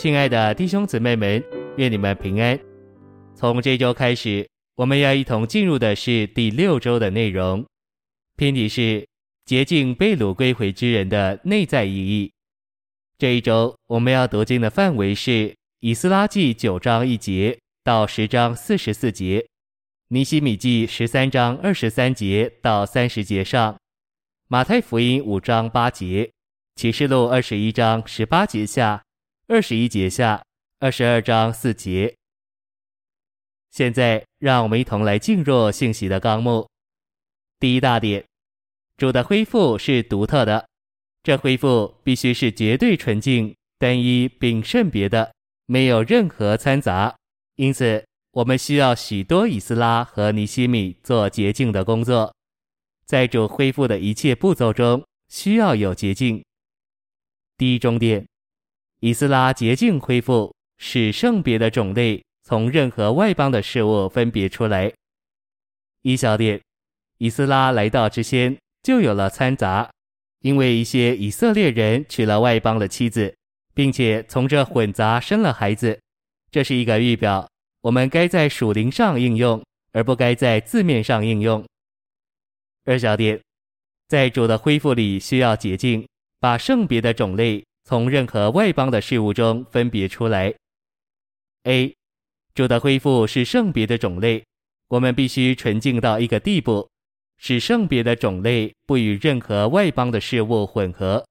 亲爱的弟兄姊妹们，愿你们平安。从这周开始，我们要一同进入的是第六周的内容，篇题是洁净被掳归回之人的内在意义。这一周我们要读经的范围是以斯拉记九章一节到十章四十四节，尼西米记十三章二十三节到三十节上，马太福音五章八节。启示录二十一章十八节下，二十一节下，二十二章四节。现在，让我们一同来进入信息的纲目。第一大点，主的恢复是独特的，这恢复必须是绝对纯净、单一并圣别的，没有任何掺杂。因此，我们需要许多以斯拉和尼西米做洁净的工作。在主恢复的一切步骤中，需要有洁净。第一终点，以斯拉洁净恢复，使圣别的种类从任何外邦的事物分别出来。一小点，以斯拉来到之先就有了掺杂，因为一些以色列人娶了外邦的妻子，并且从这混杂生了孩子，这是一个预表，我们该在属灵上应用，而不该在字面上应用。二小点，在主的恢复里需要洁净。把圣别的种类从任何外邦的事物中分别出来。A，主的恢复是圣别的种类，我们必须纯净到一个地步，使圣别的种类不与任何外邦的事物混合。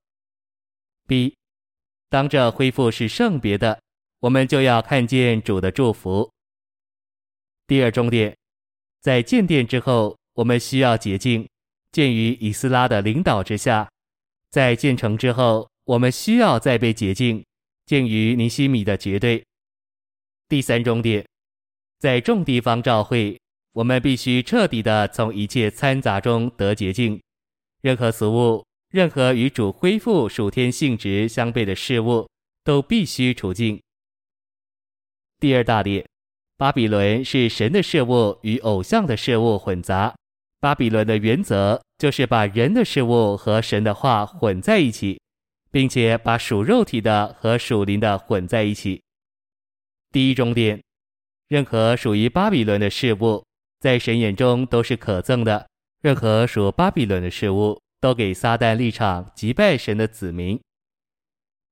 B，当这恢复是圣别的，我们就要看见主的祝福。第二重点，在建殿之后，我们需要洁净，建于以斯拉的领导之下。在建成之后，我们需要再被洁净，见于尼希米的绝对。第三重点，在众地方召会，我们必须彻底的从一切掺杂中得洁净，任何俗物，任何与主恢复属天性质相悖的事物，都必须除净。第二大点，巴比伦是神的事物与偶像的事物混杂。巴比伦的原则就是把人的事物和神的话混在一起，并且把属肉体的和属灵的混在一起。第一重点，任何属于巴比伦的事物，在神眼中都是可憎的；任何属巴比伦的事物，都给撒旦立场击败神的子民。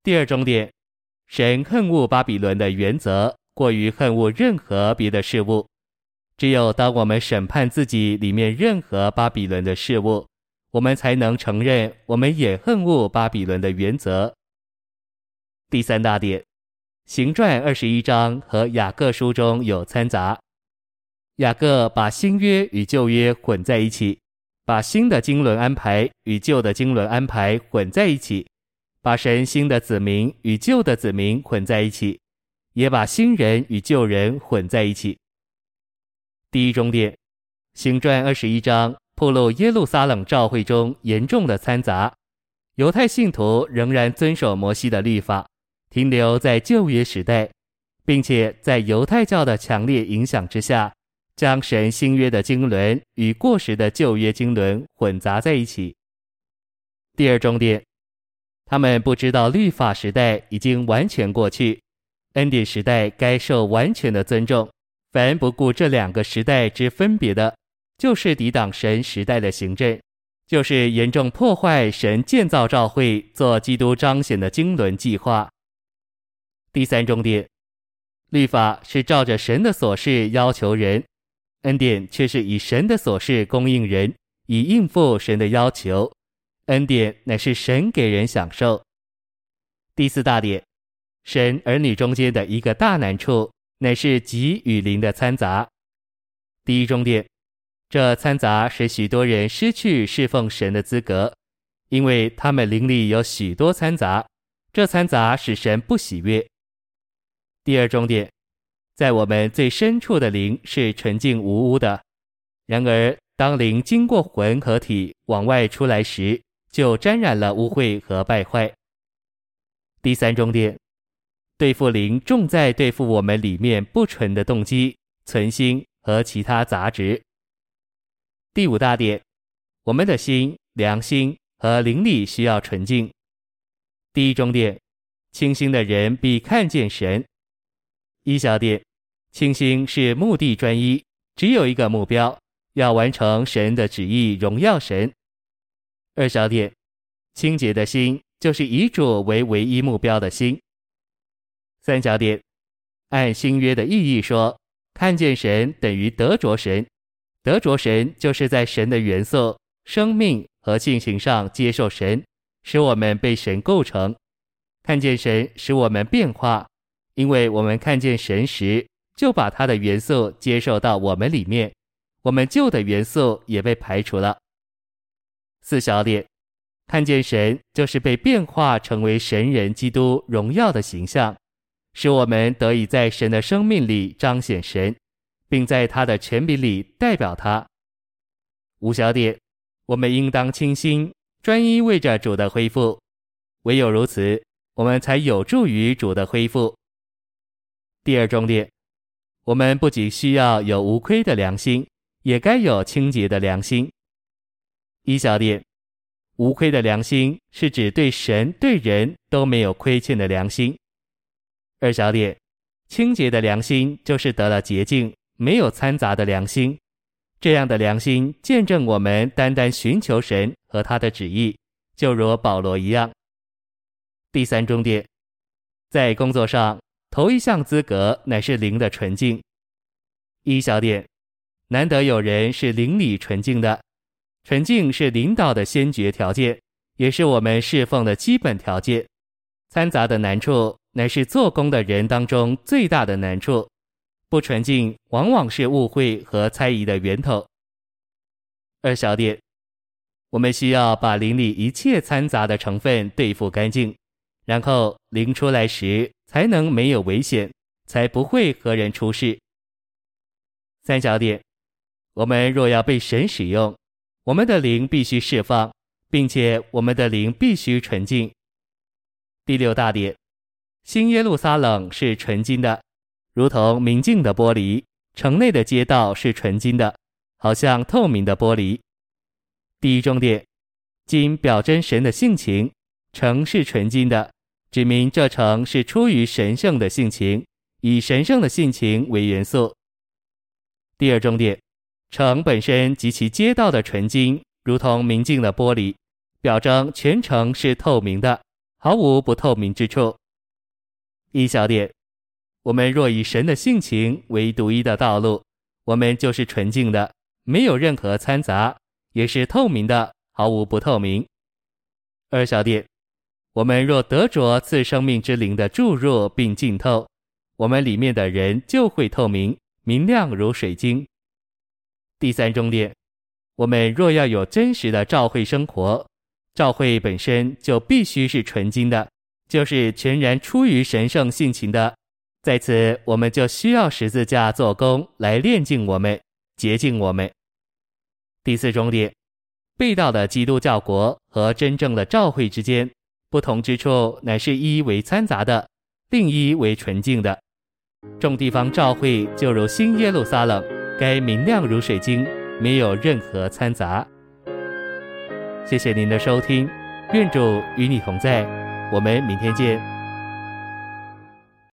第二重点，神恨恶巴比伦的原则，过于恨恶任何别的事物。只有当我们审判自己里面任何巴比伦的事物，我们才能承认我们也恨恶巴比伦的原则。第三大点，行传二十一章和雅各书中有掺杂。雅各把新约与旧约混在一起，把新的经纶安排与旧的经纶安排混在一起，把神新的子民与旧的子民混在一起，也把新人与旧人混在一起。第一重点，行传二十一章暴露耶路撒冷召会中严重的掺杂。犹太信徒仍然遵守摩西的律法，停留在旧约时代，并且在犹太教的强烈影响之下，将神新约的经纶与过时的旧约经纶混杂在一起。第二重点，他们不知道律法时代已经完全过去，恩典时代该受完全的尊重。凡不顾这两个时代之分别的，就是抵挡神时代的行政，就是严重破坏神建造召会、做基督彰显的经纶计划。第三重点，律法是照着神的所示要求人，恩典却是以神的所示供应人，以应付神的要求。恩典乃是神给人享受。第四大点，神儿女中间的一个大难处。乃是己与灵的掺杂。第一重点，这掺杂使许多人失去侍奉神的资格，因为他们灵里有许多掺杂，这掺杂使神不喜悦。第二重点，在我们最深处的灵是纯净无污的，然而当灵经过魂和体往外出来时，就沾染了污秽和败坏。第三重点。对付灵，重在对付我们里面不纯的动机、存心和其他杂质。第五大点，我们的心、良心和灵力需要纯净。第一重点，清心的人必看见神。一小点，清心是目的专一，只有一个目标，要完成神的旨意，荣耀神。二小点，清洁的心就是以主为唯一目标的心。三小点，按新约的意义说，看见神等于得着神，得着神就是在神的元素、生命和性情上接受神，使我们被神构成。看见神使我们变化，因为我们看见神时，就把他的元素接受到我们里面，我们旧的元素也被排除了。四小点，看见神就是被变化成为神人基督荣耀的形象。使我们得以在神的生命里彰显神，并在他的权柄里代表他。五小点，我们应当清心，专一为着主的恢复。唯有如此，我们才有助于主的恢复。第二重点，我们不仅需要有无亏的良心，也该有清洁的良心。一小点，无亏的良心是指对神对人都没有亏欠的良心。二小点，清洁的良心就是得了洁净，没有掺杂的良心。这样的良心见证我们单单寻求神和他的旨意，就如保罗一样。第三重点，在工作上，头一项资格乃是灵的纯净。一小点，难得有人是灵里纯净的，纯净是领导的先决条件，也是我们侍奉的基本条件。掺杂的难处。乃是做工的人当中最大的难处，不纯净往往是误会和猜疑的源头。二小点，我们需要把灵里一切掺杂的成分对付干净，然后灵出来时才能没有危险，才不会和人出事。三小点，我们若要被神使用，我们的灵必须释放，并且我们的灵必须纯净。第六大点。新耶路撒冷是纯金的，如同明镜的玻璃；城内的街道是纯金的，好像透明的玻璃。第一重点，金表征神的性情，城是纯金的，指明这城是出于神圣的性情，以神圣的性情为元素。第二重点，城本身及其街道的纯金，如同明镜的玻璃，表征全城是透明的，毫无不透明之处。一小点，我们若以神的性情为独一的道路，我们就是纯净的，没有任何掺杂，也是透明的，毫无不透明。二小点，我们若得着赐生命之灵的注入并浸透，我们里面的人就会透明明亮如水晶。第三重点，我们若要有真实的教会生活，教会本身就必须是纯净的。就是全然出于神圣性情的，在此我们就需要十字架做工来炼净我们、洁净我们。第四重点，背道的基督教国和真正的教会之间不同之处，乃是一为掺杂的，另一为纯净的。众地方教会就如新耶路撒冷，该明亮如水晶，没有任何掺杂。谢谢您的收听，愿主与你同在。我们明天见。